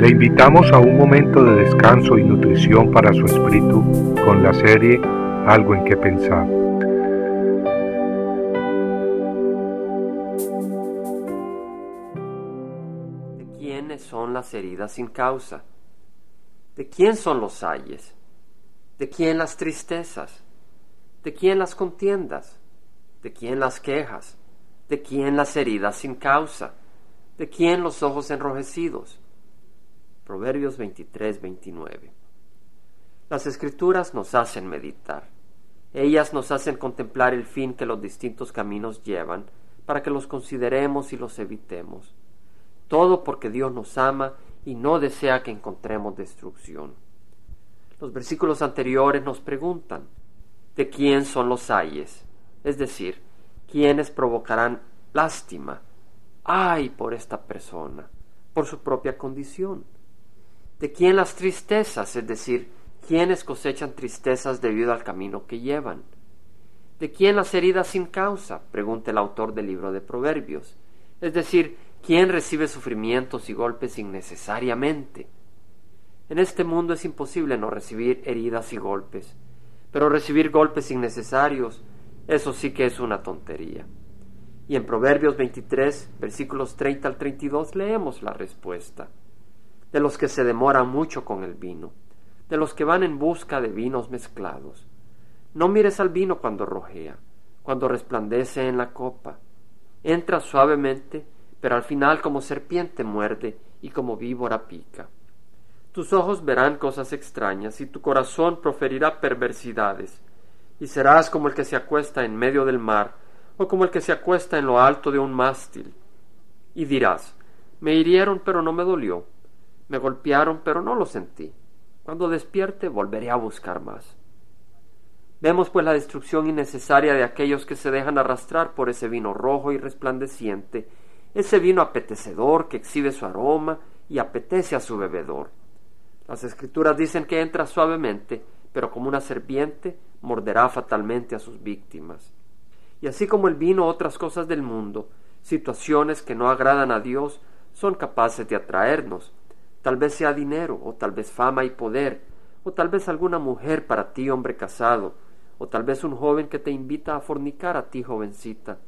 Le invitamos a un momento de descanso y nutrición para su espíritu con la serie Algo en que pensar. ¿De quiénes son las heridas sin causa? ¿De quién son los ayes? ¿De quién las tristezas? ¿De quién las contiendas? ¿De quién las quejas? ¿De quién las heridas sin causa? ¿De quién los ojos enrojecidos? Proverbios 23, 29. Las escrituras nos hacen meditar. Ellas nos hacen contemplar el fin que los distintos caminos llevan para que los consideremos y los evitemos. Todo porque Dios nos ama y no desea que encontremos destrucción. Los versículos anteriores nos preguntan, ¿de quién son los ayes? Es decir, ¿quiénes provocarán lástima? Ay por esta persona, por su propia condición. ¿De quién las tristezas? Es decir, ¿quiénes cosechan tristezas debido al camino que llevan? ¿De quién las heridas sin causa? Pregunta el autor del libro de Proverbios. Es decir, ¿quién recibe sufrimientos y golpes innecesariamente? En este mundo es imposible no recibir heridas y golpes, pero recibir golpes innecesarios, eso sí que es una tontería. Y en Proverbios 23, versículos 30 al 32 leemos la respuesta. De los que se demoran mucho con el vino, de los que van en busca de vinos mezclados. No mires al vino cuando rojea, cuando resplandece en la copa. Entra suavemente, pero al final como serpiente muerde y como víbora pica. Tus ojos verán cosas extrañas y tu corazón proferirá perversidades, y serás como el que se acuesta en medio del mar, o como el que se acuesta en lo alto de un mástil. Y dirás, me hirieron pero no me dolió, me golpearon pero no lo sentí. Cuando despierte volveré a buscar más. Vemos pues la destrucción innecesaria de aquellos que se dejan arrastrar por ese vino rojo y resplandeciente, ese vino apetecedor que exhibe su aroma y apetece a su bebedor. Las escrituras dicen que entra suavemente, pero como una serpiente morderá fatalmente a sus víctimas. Y así como el vino otras cosas del mundo, situaciones que no agradan a Dios, son capaces de atraernos. Tal vez sea dinero, o tal vez fama y poder, o tal vez alguna mujer para ti, hombre casado, o tal vez un joven que te invita a fornicar a ti, jovencita.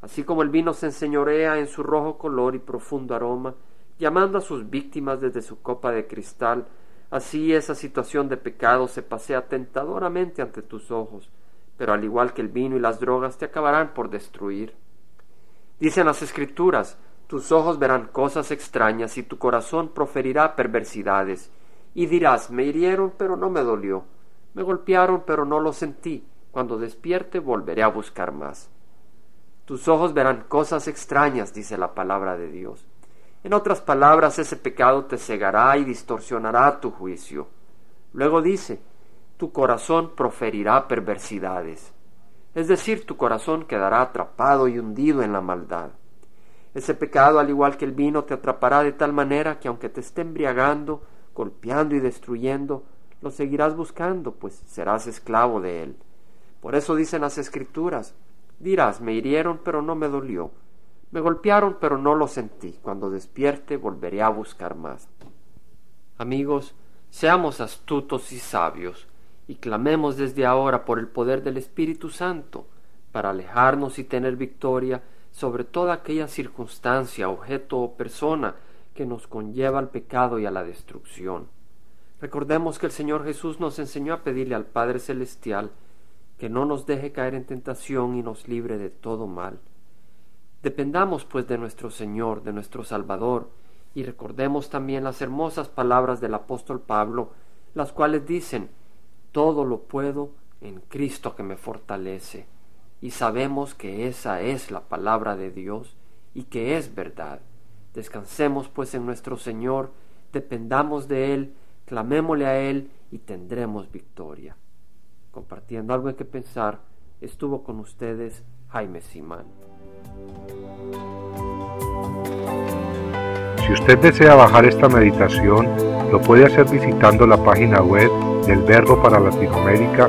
Así como el vino se enseñorea en su rojo color y profundo aroma, llamando a sus víctimas desde su copa de cristal, así esa situación de pecado se pasea tentadoramente ante tus ojos, pero al igual que el vino y las drogas te acabarán por destruir. Dicen las escrituras, tus ojos verán cosas extrañas y tu corazón proferirá perversidades, y dirás, me hirieron pero no me dolió, me golpearon pero no lo sentí, cuando despierte volveré a buscar más. Tus ojos verán cosas extrañas, dice la palabra de Dios. En otras palabras, ese pecado te cegará y distorsionará tu juicio. Luego dice, tu corazón proferirá perversidades. Es decir, tu corazón quedará atrapado y hundido en la maldad. Ese pecado, al igual que el vino, te atrapará de tal manera que aunque te esté embriagando, golpeando y destruyendo, lo seguirás buscando, pues serás esclavo de él. Por eso dicen las escrituras, dirás, me hirieron, pero no me dolió me golpearon, pero no lo sentí. Cuando despierte volveré a buscar más. Amigos, seamos astutos y sabios, y clamemos desde ahora por el poder del Espíritu Santo, para alejarnos y tener victoria sobre toda aquella circunstancia, objeto o persona que nos conlleva al pecado y a la destrucción. Recordemos que el Señor Jesús nos enseñó a pedirle al Padre Celestial que no nos deje caer en tentación y nos libre de todo mal. Dependamos pues de nuestro Señor, de nuestro Salvador, y recordemos también las hermosas palabras del apóstol Pablo, las cuales dicen, todo lo puedo en Cristo que me fortalece. Y sabemos que esa es la palabra de Dios y que es verdad. Descansemos pues en nuestro Señor, dependamos de Él, clamémosle a Él y tendremos victoria. Compartiendo algo en que pensar, estuvo con ustedes Jaime Simán. Si usted desea bajar esta meditación, lo puede hacer visitando la página web del Verbo para Latinoamérica